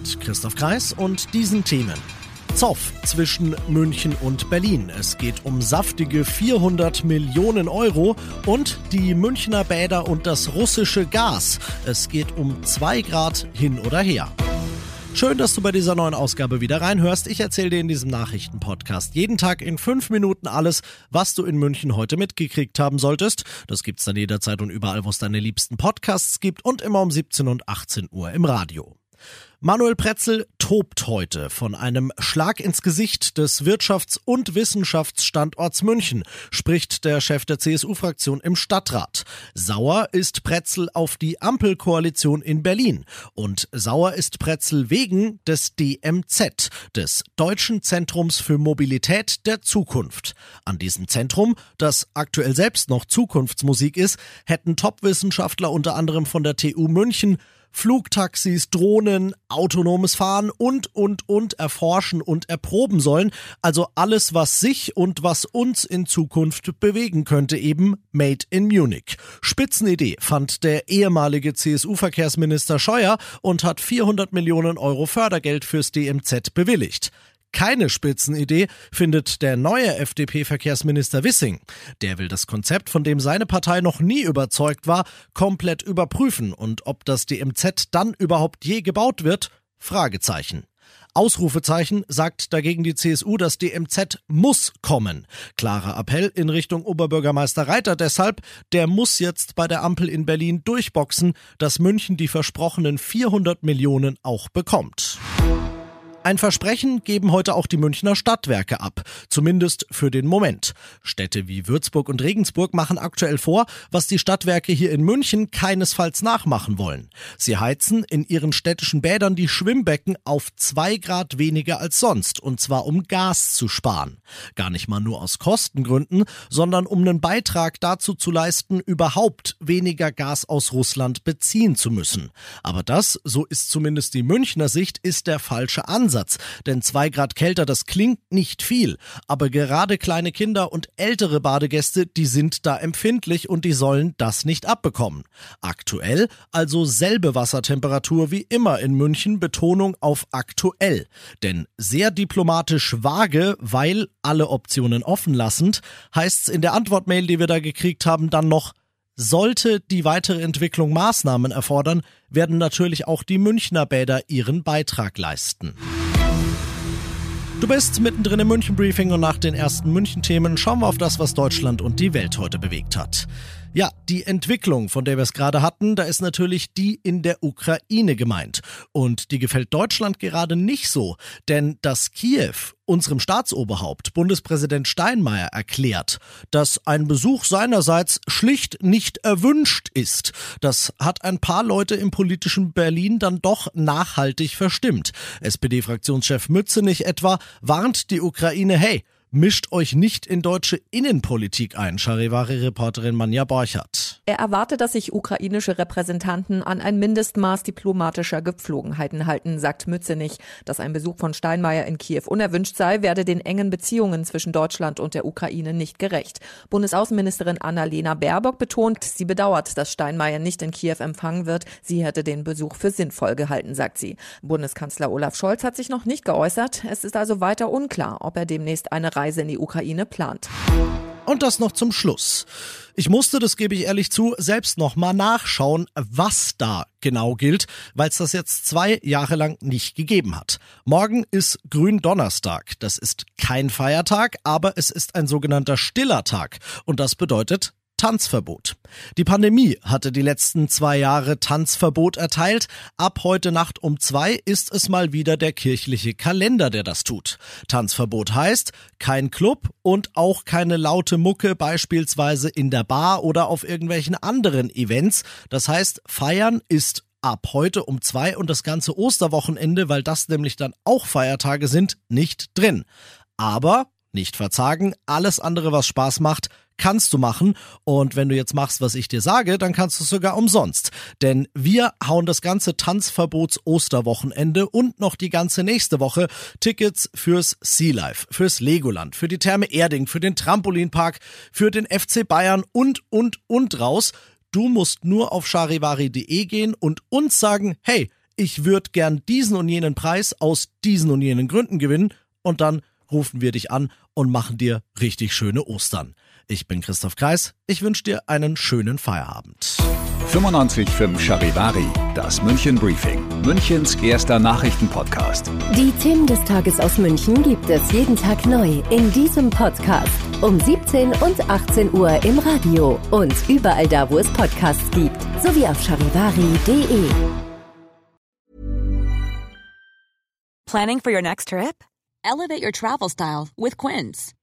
Mit Christoph Kreis und diesen Themen. Zoff zwischen München und Berlin. Es geht um saftige 400 Millionen Euro und die Münchner Bäder und das russische Gas. Es geht um 2 Grad hin oder her. Schön, dass du bei dieser neuen Ausgabe wieder reinhörst. Ich erzähle dir in diesem Nachrichtenpodcast jeden Tag in fünf Minuten alles, was du in München heute mitgekriegt haben solltest. Das gibt's dann jederzeit und überall, wo es deine liebsten Podcasts gibt und immer um 17 und 18 Uhr im Radio. Manuel Pretzel tobt heute von einem Schlag ins Gesicht des Wirtschafts- und Wissenschaftsstandorts München, spricht der Chef der CSU-Fraktion im Stadtrat. Sauer ist Pretzel auf die Ampelkoalition in Berlin. Und sauer ist Pretzel wegen des DMZ, des Deutschen Zentrums für Mobilität der Zukunft. An diesem Zentrum, das aktuell selbst noch Zukunftsmusik ist, hätten Top-Wissenschaftler unter anderem von der TU München Flugtaxis, Drohnen, autonomes Fahren und, und, und erforschen und erproben sollen. Also alles, was sich und was uns in Zukunft bewegen könnte, eben Made in Munich. Spitzenidee fand der ehemalige CSU-Verkehrsminister Scheuer und hat 400 Millionen Euro Fördergeld fürs DMZ bewilligt. Keine Spitzenidee findet der neue FDP-Verkehrsminister Wissing. Der will das Konzept, von dem seine Partei noch nie überzeugt war, komplett überprüfen und ob das DMZ dann überhaupt je gebaut wird? Fragezeichen. Ausrufezeichen sagt dagegen die CSU, das DMZ muss kommen. Klarer Appell in Richtung Oberbürgermeister Reiter deshalb, der muss jetzt bei der Ampel in Berlin durchboxen, dass München die versprochenen 400 Millionen auch bekommt. Ein Versprechen geben heute auch die Münchner Stadtwerke ab, zumindest für den Moment. Städte wie Würzburg und Regensburg machen aktuell vor, was die Stadtwerke hier in München keinesfalls nachmachen wollen. Sie heizen in ihren städtischen Bädern die Schwimmbecken auf zwei Grad weniger als sonst, und zwar um Gas zu sparen. Gar nicht mal nur aus Kostengründen, sondern um einen Beitrag dazu zu leisten, überhaupt weniger Gas aus Russland beziehen zu müssen. Aber das, so ist zumindest die Münchner Sicht, ist der falsche Ansatz. Ansatz, denn zwei Grad kälter, das klingt nicht viel, aber gerade kleine Kinder und ältere Badegäste, die sind da empfindlich und die sollen das nicht abbekommen. Aktuell also selbe Wassertemperatur wie immer in München, Betonung auf aktuell. Denn sehr diplomatisch vage, weil alle Optionen offen lassend, heißt's in der Antwortmail, die wir da gekriegt haben, dann noch sollte die weitere Entwicklung Maßnahmen erfordern, werden natürlich auch die Münchner Bäder ihren Beitrag leisten. Du bist mittendrin im München Briefing und nach den ersten München Themen schauen wir auf das, was Deutschland und die Welt heute bewegt hat. Ja, die Entwicklung, von der wir es gerade hatten, da ist natürlich die in der Ukraine gemeint. Und die gefällt Deutschland gerade nicht so, denn dass Kiew unserem Staatsoberhaupt, Bundespräsident Steinmeier, erklärt, dass ein Besuch seinerseits schlicht nicht erwünscht ist. Das hat ein paar Leute im politischen Berlin dann doch nachhaltig verstimmt. SPD-Fraktionschef Mützenich etwa warnt die Ukraine, hey, mischt euch nicht in deutsche Innenpolitik ein, Charivari-Reporterin Manja Borchardt. Er erwartet, dass sich ukrainische Repräsentanten an ein Mindestmaß diplomatischer Gepflogenheiten halten, sagt Mützenich. Dass ein Besuch von Steinmeier in Kiew unerwünscht sei, werde den engen Beziehungen zwischen Deutschland und der Ukraine nicht gerecht. Bundesaußenministerin Annalena Baerbock betont, sie bedauert, dass Steinmeier nicht in Kiew empfangen wird. Sie hätte den Besuch für sinnvoll gehalten, sagt sie. Bundeskanzler Olaf Scholz hat sich noch nicht geäußert. Es ist also weiter unklar, ob er demnächst eine Reise in die Ukraine plant. Und das noch zum Schluss. Ich musste, das gebe ich ehrlich zu, selbst noch mal nachschauen, was da genau gilt, weil es das jetzt zwei Jahre lang nicht gegeben hat. Morgen ist Gründonnerstag. Das ist kein Feiertag, aber es ist ein sogenannter stiller Tag. Und das bedeutet Tanzverbot. Die Pandemie hatte die letzten zwei Jahre Tanzverbot erteilt. Ab heute Nacht um zwei ist es mal wieder der kirchliche Kalender, der das tut. Tanzverbot heißt kein Club und auch keine laute Mucke beispielsweise in der Bar oder auf irgendwelchen anderen Events. Das heißt, feiern ist ab heute um zwei und das ganze Osterwochenende, weil das nämlich dann auch Feiertage sind, nicht drin. Aber nicht verzagen, alles andere, was Spaß macht, kannst du machen. Und wenn du jetzt machst, was ich dir sage, dann kannst du es sogar umsonst. Denn wir hauen das ganze Tanzverbots Osterwochenende und noch die ganze nächste Woche Tickets fürs Sea Life, fürs Legoland, für die Therme Erding, für den Trampolinpark, für den FC Bayern und, und, und raus. Du musst nur auf charivari.de gehen und uns sagen, hey, ich würde gern diesen und jenen Preis aus diesen und jenen Gründen gewinnen und dann rufen wir dich an und machen dir richtig schöne Ostern. Ich bin Christoph Kreis. Ich wünsche dir einen schönen Feierabend. 95.5 Charivari, das München Briefing, Münchens erster Nachrichtenpodcast. Die Themen des Tages aus München gibt es jeden Tag neu in diesem Podcast. Um 17 und 18 Uhr im Radio und überall da, wo es Podcasts gibt, sowie auf charivari.de. Planning for your next trip? Elevate your travel style with Quince.